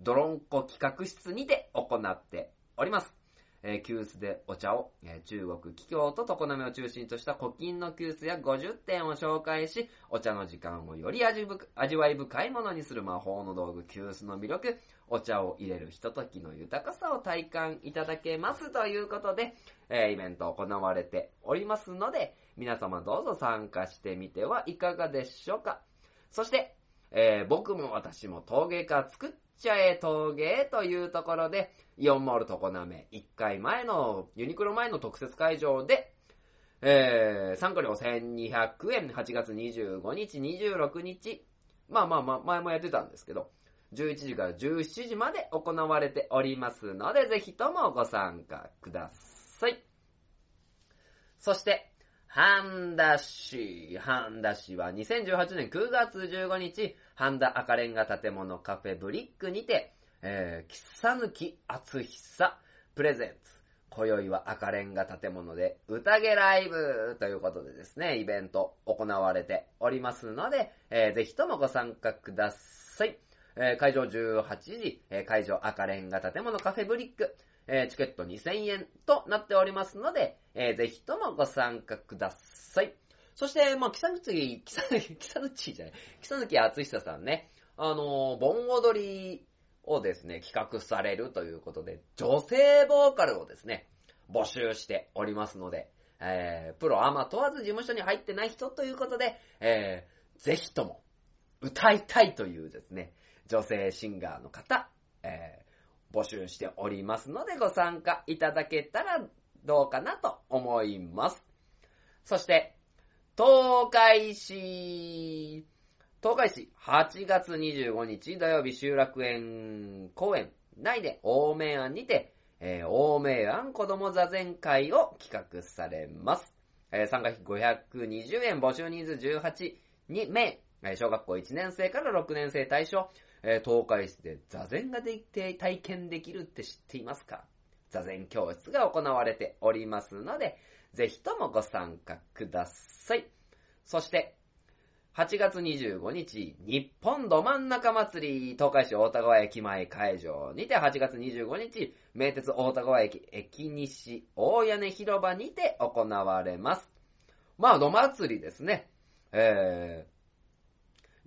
ドロンコ企画室にて行っております。えー、急須でお茶を、えー、中国、企業と常滑を中心とした古今の急須や50点を紹介し、お茶の時間をより味味わい深いものにする魔法の道具、急須の魅力、お茶を入れるひとときの豊かさを体感いただけますということで、えー、イベント行われておりますので、皆様どうぞ参加してみてはいかがでしょうか。そして、えー、僕も私も陶芸家作っちゃえ陶芸というところで、イオンモール常滑1回前の、ユニクロ前の特設会場で、えー、参加料1200円、8月25日、26日、まあまあまあ、前もやってたんですけど、11時から17時まで行われておりますので、ぜひともご参加ください。そして、ハンダ市。ハンダ市は2018年9月15日、ハンダ赤レンガ建物カフェブリックにて、えー、喫茶抜き厚久プレゼンツ。今宵は赤レンガ建物で宴ライブということでですね、イベント行われておりますので、えー、ぜひともご参加ください。えー、会場18時、えー、会場赤レンガ建物カフェブリック、えチケット2000円となっておりますので、えぜひともご参加ください。そして、まあ、木更木、木更木、木更木じゃない、木更木厚久さんね、あの盆踊りをですね、企画されるということで、女性ボーカルをですね、募集しておりますので、えー、プロアマ問わず事務所に入ってない人ということで、えー、ぜひとも、歌いたいというですね、女性シンガーの方、えー、募集しておりますので、ご参加いただけたらどうかなと思います。そして、東海市、東海市8月25日土曜日集落園公園内で大明庵にて、えー、大明庵子供座禅会を企画されます。えー、参加費520円、募集人数18名、えー、小学校1年生から6年生対象、え、東海市で座禅ができて体験できるって知っていますか？座禅教室が行われておりますので、ぜひともご参加ください。そして、8月25日、日本ど真ん中祭り、東海市大田川駅前会場にて、8月25日、名鉄大田川駅駅西大屋根広場にて行われます。まあ、ど祭りですね。えー、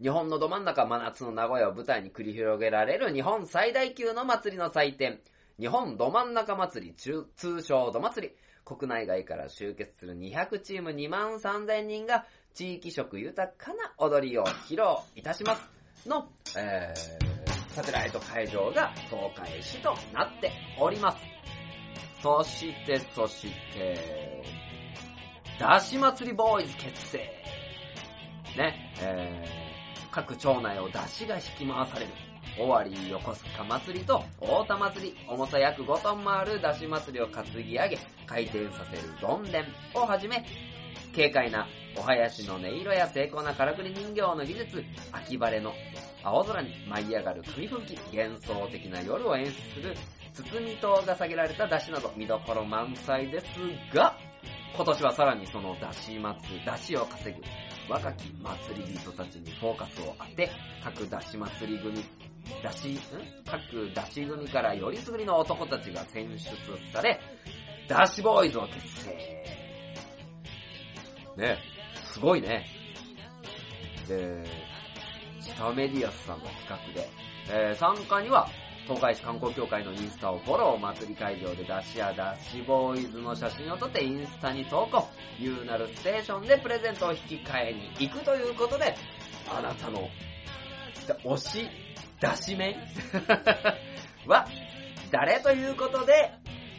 日本のど真ん中真夏の名古屋を舞台に繰り広げられる日本最大級の祭りの祭典、日本ど真ん中祭り、通称ど祭り。国内外から集結する200チーム2万3000人が地域色豊かな踊りを披露いたしますの、えー、サテライト会場が東海市となっております。そして、そして、だし祭りボーイズ結成。ね、えー、各町内を出汁が引き回される。尾張横須賀祭りと大田祭り、重さ約5トンもある出汁祭りを担ぎ上げ、回転させるどんでんをはじめ、軽快なお囃子の音色や精巧なからくり人形の技術、秋晴れの青空に舞い上がる紙吹雪、幻想的な夜を演出する包み塔が下げられた出汁など見どころ満載ですが、今年はさらにその出汁祭り、出汁を稼ぐ若き祭り人たちにフォーカスを当て、各出汁祭り組、出汁、ん？各出汁組からよりすぐりの男たちが選出され、ダッシュボーイズを結成。ね、すごいね。で、チタメディアスさんの企画で、えー参加には、東海市観光協会のインスタをフォロー祭り会場でダッシュやダッシュボーイズの写真を撮ってインスタに投稿、ユーナルステーションでプレゼントを引き換えに行くということで、あなたの推し、出し面は誰ということで、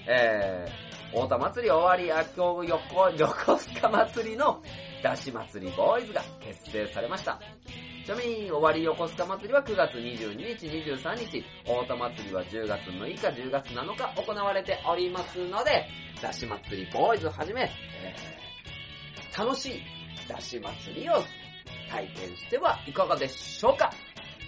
えー、大田祭り終わり、あ今日横、横須賀祭りの出し祭りボーイズが結成されました。ちなみに、終わり横須賀祭りは9月22日、23日、大田祭りは10月6日、10月7日行われておりますので、出し祭りボーイズはじめ、えー楽しい出し祭りを体験してはいかがでしょうか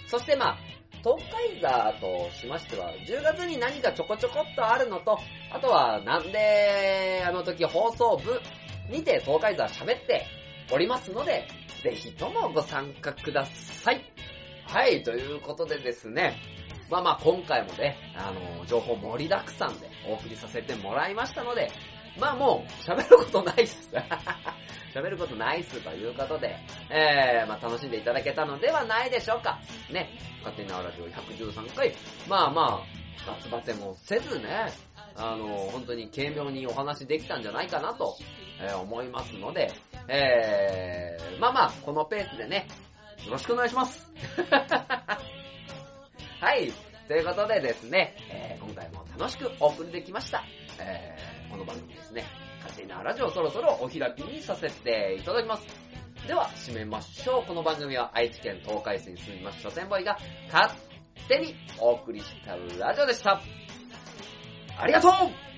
そしてまあ、東海座としましては、10月に何かちょこちょこっとあるのと、あとはなんであの時放送部にて東海座喋っておりますので、ぜひともご参加ください。はい、ということでですね、まあまあ今回もね、あの、情報盛りだくさんでお送りさせてもらいましたので、まあもう喋ることないっす。喋ることないっすということで、えー、まあ楽しんでいただけたのではないでしょうか。ね、勝手にラジオ113回、まあまあ、夏バテもせずね、あの、本当に軽妙にお話できたんじゃないかなと、えー思いますので、えー、まあまあ、このペースでね、よろしくお願いします。はい。ということでですね、えー今回も楽しくお送りできました。えーこの番組ですね、勝手に縄ラジオそろそろお開きにさせていただきます。では、締めましょう。この番組は愛知県東海市に住みます書店ボーイが勝手にお送りしたラジオでした。ありがとう